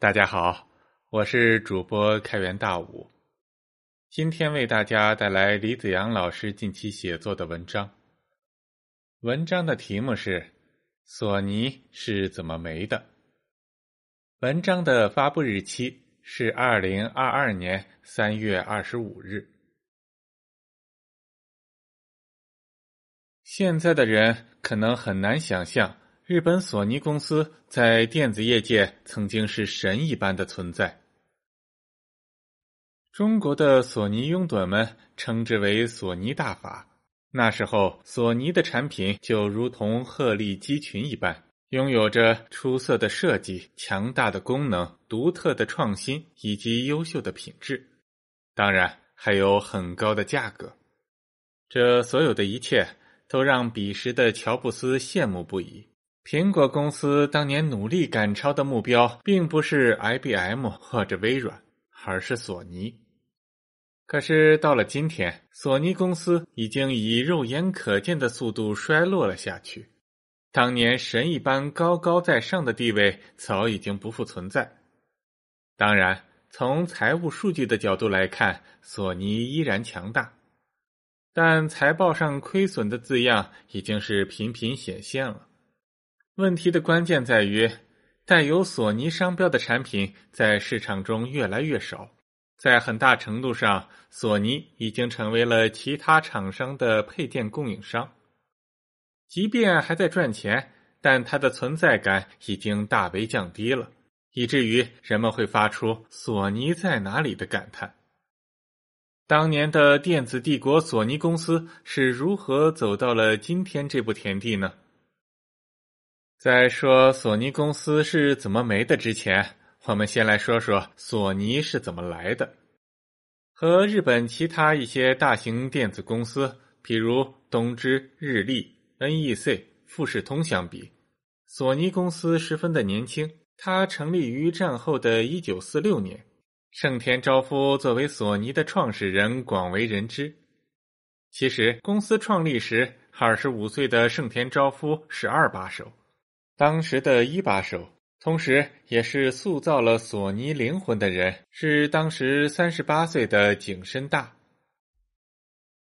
大家好，我是主播开元大武，今天为大家带来李子阳老师近期写作的文章。文章的题目是《索尼是怎么没的》。文章的发布日期是二零二二年三月二十五日。现在的人可能很难想象。日本索尼公司在电子业界曾经是神一般的存在。中国的索尼拥趸们称之为“索尼大法”。那时候，索尼的产品就如同鹤立鸡群一般，拥有着出色的设计、强大的功能、独特的创新以及优秀的品质，当然还有很高的价格。这所有的一切都让彼时的乔布斯羡慕不已。苹果公司当年努力赶超的目标，并不是 IBM 或者微软，而是索尼。可是到了今天，索尼公司已经以肉眼可见的速度衰落了下去。当年神一般高高在上的地位，早已经不复存在。当然，从财务数据的角度来看，索尼依然强大，但财报上亏损的字样已经是频频显现了。问题的关键在于，带有索尼商标的产品在市场中越来越少，在很大程度上，索尼已经成为了其他厂商的配件供应商。即便还在赚钱，但它的存在感已经大为降低了，以至于人们会发出“索尼在哪里”的感叹。当年的电子帝国索尼公司是如何走到了今天这步田地呢？在说索尼公司是怎么没的之前，我们先来说说索尼是怎么来的。和日本其他一些大型电子公司，譬如东芝、日立、NEC、富士通相比，索尼公司十分的年轻。它成立于战后的一九四六年，盛田昭夫作为索尼的创始人广为人知。其实，公司创立时，二十五岁的盛田昭夫是二把手。当时的一把手，同时也是塑造了索尼灵魂的人，是当时三十八岁的景深大。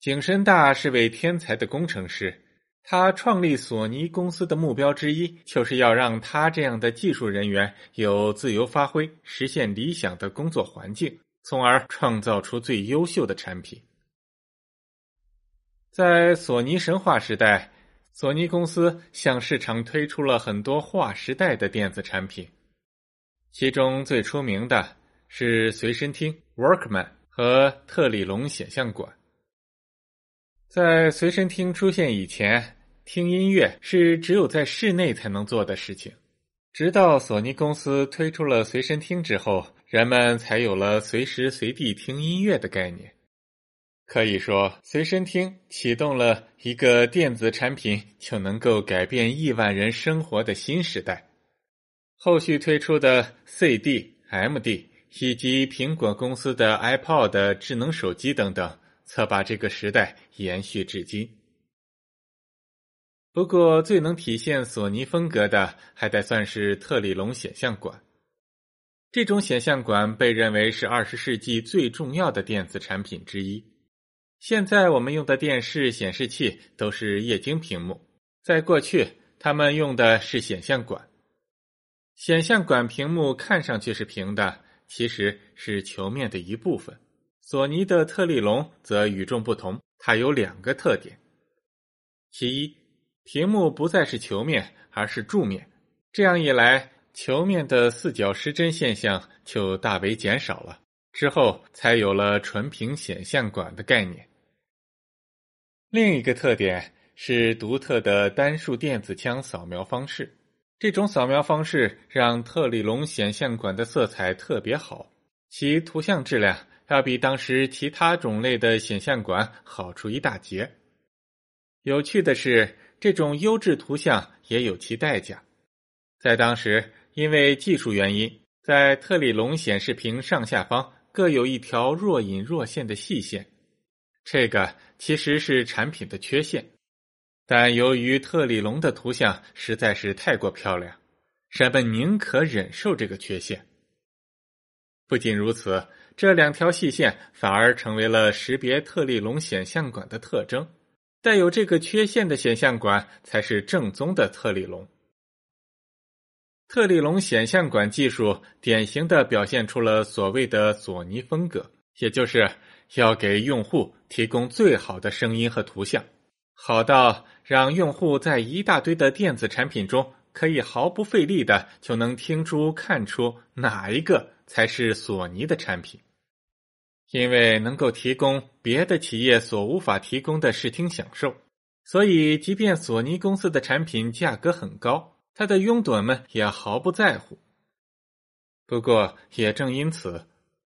景深大是位天才的工程师，他创立索尼公司的目标之一，就是要让他这样的技术人员有自由发挥，实现理想的工作环境，从而创造出最优秀的产品。在索尼神话时代。索尼公司向市场推出了很多划时代的电子产品，其中最出名的是随身听 Workman 和特里龙显像管。在随身听出现以前，听音乐是只有在室内才能做的事情。直到索尼公司推出了随身听之后，人们才有了随时随地听音乐的概念。可以说，随身听启动了一个电子产品就能够改变亿万人生活的新时代。后续推出的 CD、MD 以及苹果公司的 iPod 智能手机等等，则把这个时代延续至今。不过，最能体现索尼风格的，还得算是特里龙显像管。这种显像管被认为是二十世纪最重要的电子产品之一。现在我们用的电视显示器都是液晶屏幕，在过去，他们用的是显像管。显像管屏幕看上去是平的，其实是球面的一部分。索尼的特立龙则与众不同，它有两个特点：其一，屏幕不再是球面，而是柱面。这样一来，球面的四角失真现象就大为减少了。之后才有了纯平显像管的概念。另一个特点是独特的单数电子枪扫描方式，这种扫描方式让特里龙显像管的色彩特别好，其图像质量要比当时其他种类的显像管好出一大截。有趣的是，这种优质图像也有其代价，在当时因为技术原因，在特里龙显示屏上下方。各有一条若隐若现的细线，这个其实是产品的缺陷，但由于特里龙的图像实在是太过漂亮，人们宁可忍受这个缺陷。不仅如此，这两条细线反而成为了识别特立龙显像管的特征。带有这个缺陷的显像管才是正宗的特立龙。特立龙显像管技术典型的表现出了所谓的索尼风格，也就是要给用户提供最好的声音和图像，好到让用户在一大堆的电子产品中可以毫不费力的就能听出、看出哪一个才是索尼的产品，因为能够提供别的企业所无法提供的视听享受，所以即便索尼公司的产品价格很高。它的拥趸们也毫不在乎。不过，也正因此，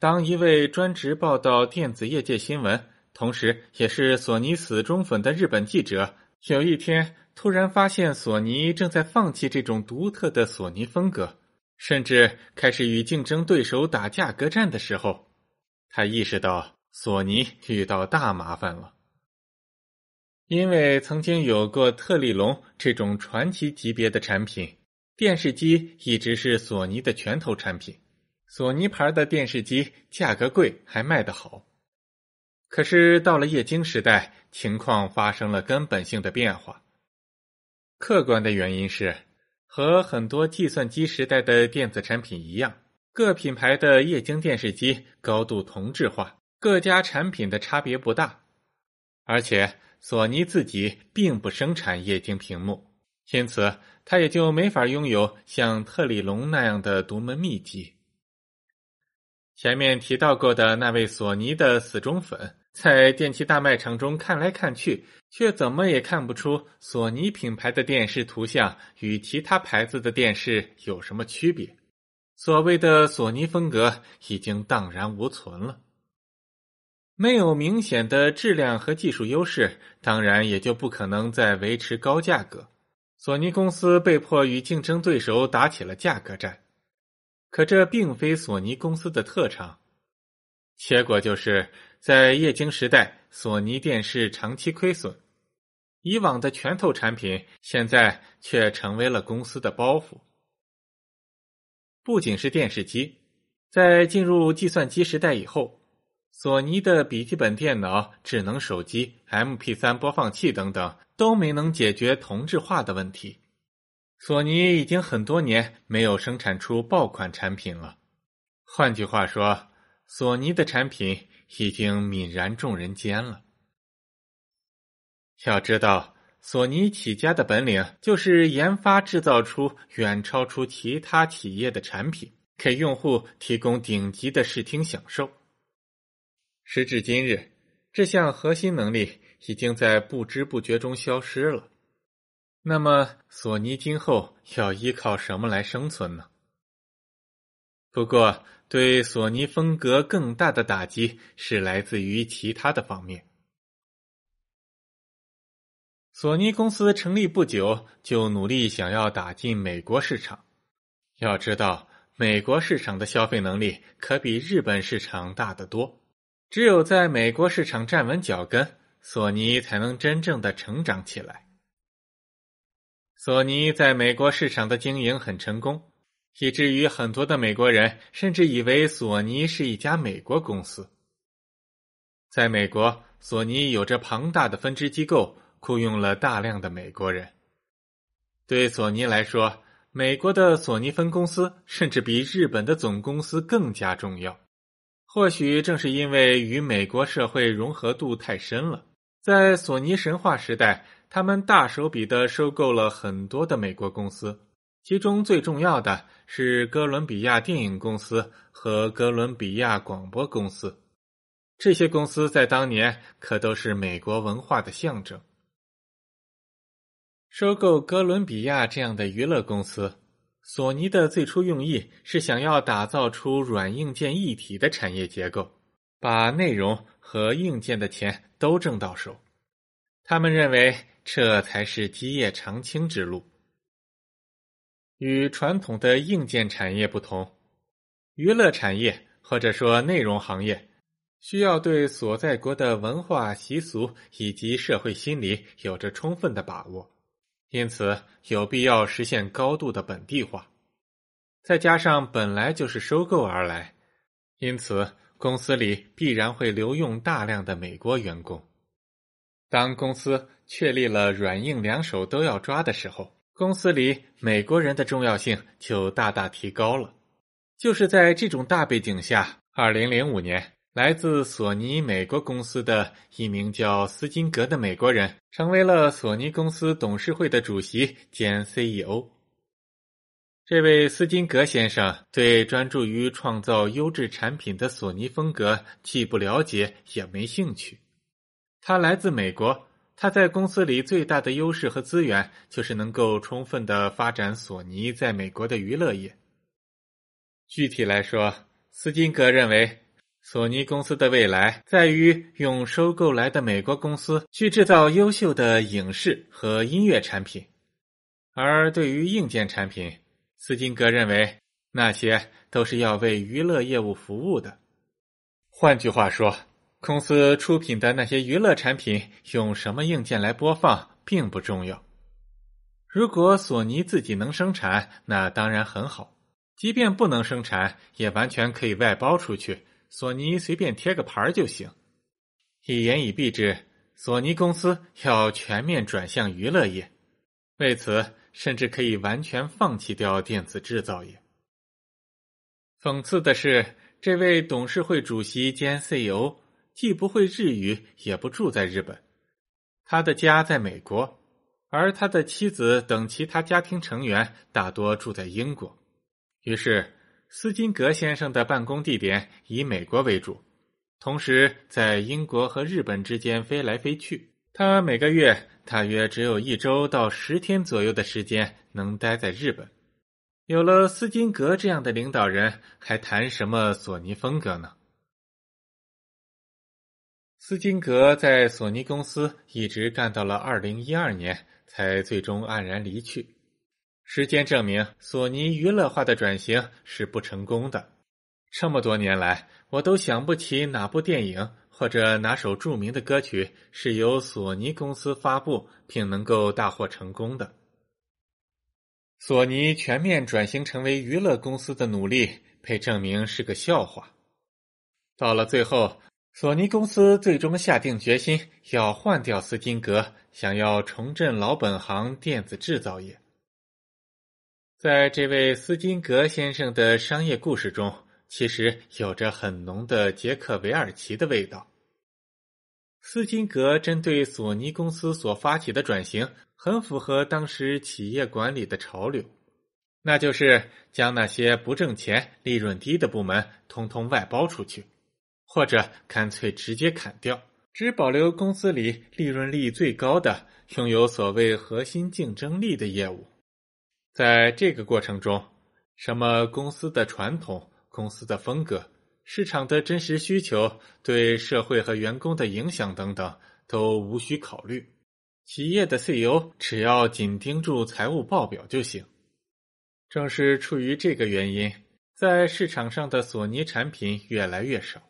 当一位专职报道电子业界新闻，同时也是索尼死忠粉的日本记者，有一天突然发现索尼正在放弃这种独特的索尼风格，甚至开始与竞争对手打价格战的时候，他意识到索尼遇到大麻烦了。因为曾经有过特立龙这种传奇级别的产品，电视机一直是索尼的拳头产品。索尼牌的电视机价格贵，还卖得好。可是到了液晶时代，情况发生了根本性的变化。客观的原因是，和很多计算机时代的电子产品一样，各品牌的液晶电视机高度同质化，各家产品的差别不大，而且。索尼自己并不生产液晶屏幕，因此它也就没法拥有像特里龙那样的独门秘籍。前面提到过的那位索尼的死忠粉，在电器大卖场中看来看去，却怎么也看不出索尼品牌的电视图像与其他牌子的电视有什么区别。所谓的索尼风格已经荡然无存了。没有明显的质量和技术优势，当然也就不可能再维持高价格。索尼公司被迫与竞争对手打起了价格战，可这并非索尼公司的特长。结果就是在液晶时代，索尼电视长期亏损，以往的拳头产品现在却成为了公司的包袱。不仅是电视机，在进入计算机时代以后。索尼的笔记本电脑、智能手机、MP3 播放器等等都没能解决同质化的问题。索尼已经很多年没有生产出爆款产品了。换句话说，索尼的产品已经泯然众人间了。要知道，索尼起家的本领就是研发制造出远超出其他企业的产品，给用户提供顶级的视听享受。时至今日，这项核心能力已经在不知不觉中消失了。那么，索尼今后要依靠什么来生存呢？不过，对索尼风格更大的打击是来自于其他的方面。索尼公司成立不久，就努力想要打进美国市场。要知道，美国市场的消费能力可比日本市场大得多。只有在美国市场站稳脚跟，索尼才能真正的成长起来。索尼在美国市场的经营很成功，以至于很多的美国人甚至以为索尼是一家美国公司。在美国，索尼有着庞大的分支机构，雇佣了大量的美国人。对索尼来说，美国的索尼分公司甚至比日本的总公司更加重要。或许正是因为与美国社会融合度太深了，在索尼神话时代，他们大手笔的收购了很多的美国公司，其中最重要的是哥伦比亚电影公司和哥伦比亚广播公司。这些公司在当年可都是美国文化的象征。收购哥伦比亚这样的娱乐公司。索尼的最初用意是想要打造出软硬件一体的产业结构，把内容和硬件的钱都挣到手。他们认为这才是基业长青之路。与传统的硬件产业不同，娱乐产业或者说内容行业需要对所在国的文化习俗以及社会心理有着充分的把握。因此，有必要实现高度的本地化，再加上本来就是收购而来，因此公司里必然会留用大量的美国员工。当公司确立了软硬两手都要抓的时候，公司里美国人的重要性就大大提高了。就是在这种大背景下，二零零五年。来自索尼美国公司的一名叫斯金格的美国人，成为了索尼公司董事会的主席兼 CEO。这位斯金格先生对专注于创造优质产品的索尼风格既不了解也没兴趣。他来自美国，他在公司里最大的优势和资源就是能够充分的发展索尼在美国的娱乐业。具体来说，斯金格认为。索尼公司的未来在于用收购来的美国公司去制造优秀的影视和音乐产品，而对于硬件产品，斯金格认为那些都是要为娱乐业务服务的。换句话说，公司出品的那些娱乐产品用什么硬件来播放并不重要。如果索尼自己能生产，那当然很好；即便不能生产，也完全可以外包出去。索尼随便贴个牌就行。一言以蔽之，索尼公司要全面转向娱乐业，为此甚至可以完全放弃掉电子制造业。讽刺的是，这位董事会主席兼 CEO 既不会日语，也不住在日本，他的家在美国，而他的妻子等其他家庭成员大多住在英国，于是。斯金格先生的办公地点以美国为主，同时在英国和日本之间飞来飞去。他每个月大约只有一周到十天左右的时间能待在日本。有了斯金格这样的领导人，还谈什么索尼风格呢？斯金格在索尼公司一直干到了二零一二年，才最终黯然离去。时间证明，索尼娱乐化的转型是不成功的。这么多年来，我都想不起哪部电影或者哪首著名的歌曲是由索尼公司发布并能够大获成功的。索尼全面转型成为娱乐公司的努力被证明是个笑话。到了最后，索尼公司最终下定决心要换掉斯金格，想要重振老本行电子制造业。在这位斯金格先生的商业故事中，其实有着很浓的杰克韦尔奇的味道。斯金格针对索尼公司所发起的转型，很符合当时企业管理的潮流，那就是将那些不挣钱、利润低的部门通通外包出去，或者干脆直接砍掉，只保留公司里利润率最高的、拥有所谓核心竞争力的业务。在这个过程中，什么公司的传统、公司的风格、市场的真实需求、对社会和员工的影响等等，都无需考虑。企业的 CEO 只要紧盯住财务报表就行。正是出于这个原因，在市场上的索尼产品越来越少。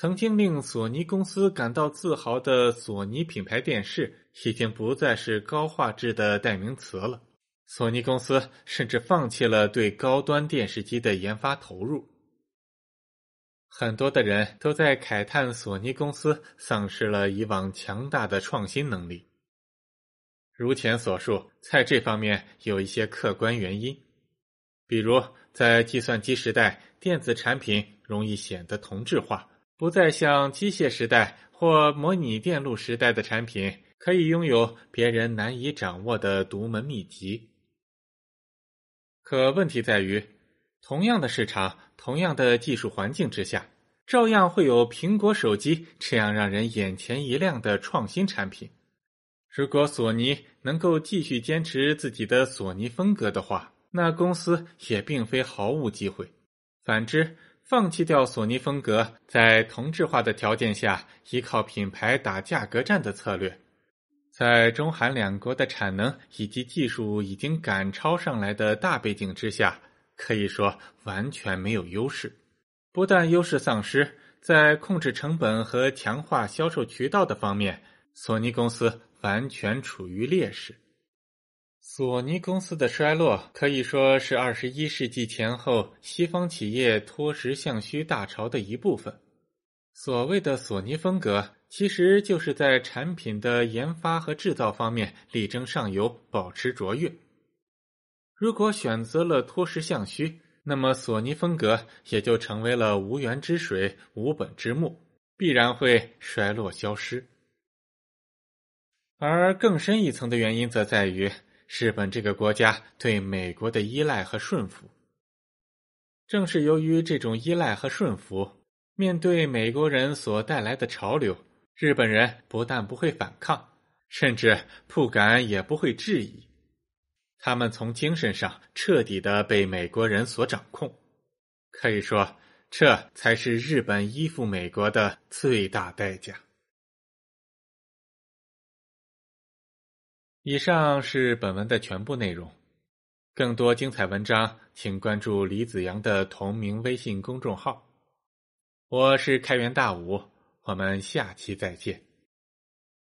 曾经令索尼公司感到自豪的索尼品牌电视，已经不再是高画质的代名词了。索尼公司甚至放弃了对高端电视机的研发投入，很多的人都在慨叹索尼公司丧失了以往强大的创新能力。如前所述，在这方面有一些客观原因，比如在计算机时代，电子产品容易显得同质化，不再像机械时代或模拟电路时代的产品可以拥有别人难以掌握的独门秘籍。可问题在于，同样的市场、同样的技术环境之下，照样会有苹果手机这样让人眼前一亮的创新产品。如果索尼能够继续坚持自己的索尼风格的话，那公司也并非毫无机会。反之，放弃掉索尼风格，在同质化的条件下依靠品牌打价格战的策略。在中韩两国的产能以及技术已经赶超上来的大背景之下，可以说完全没有优势。不但优势丧失，在控制成本和强化销售渠道的方面，索尼公司完全处于劣势。索尼公司的衰落可以说是二十一世纪前后西方企业脱实向虚大潮的一部分。所谓的索尼风格，其实就是在产品的研发和制造方面力争上游，保持卓越。如果选择了脱实向虚，那么索尼风格也就成为了无源之水、无本之木，必然会衰落消失。而更深一层的原因，则在于。日本这个国家对美国的依赖和顺服，正是由于这种依赖和顺服，面对美国人所带来的潮流，日本人不但不会反抗，甚至不敢也不会质疑。他们从精神上彻底的被美国人所掌控，可以说，这才是日本依附美国的最大代价。以上是本文的全部内容，更多精彩文章，请关注李子阳的同名微信公众号。我是开元大武，我们下期再见。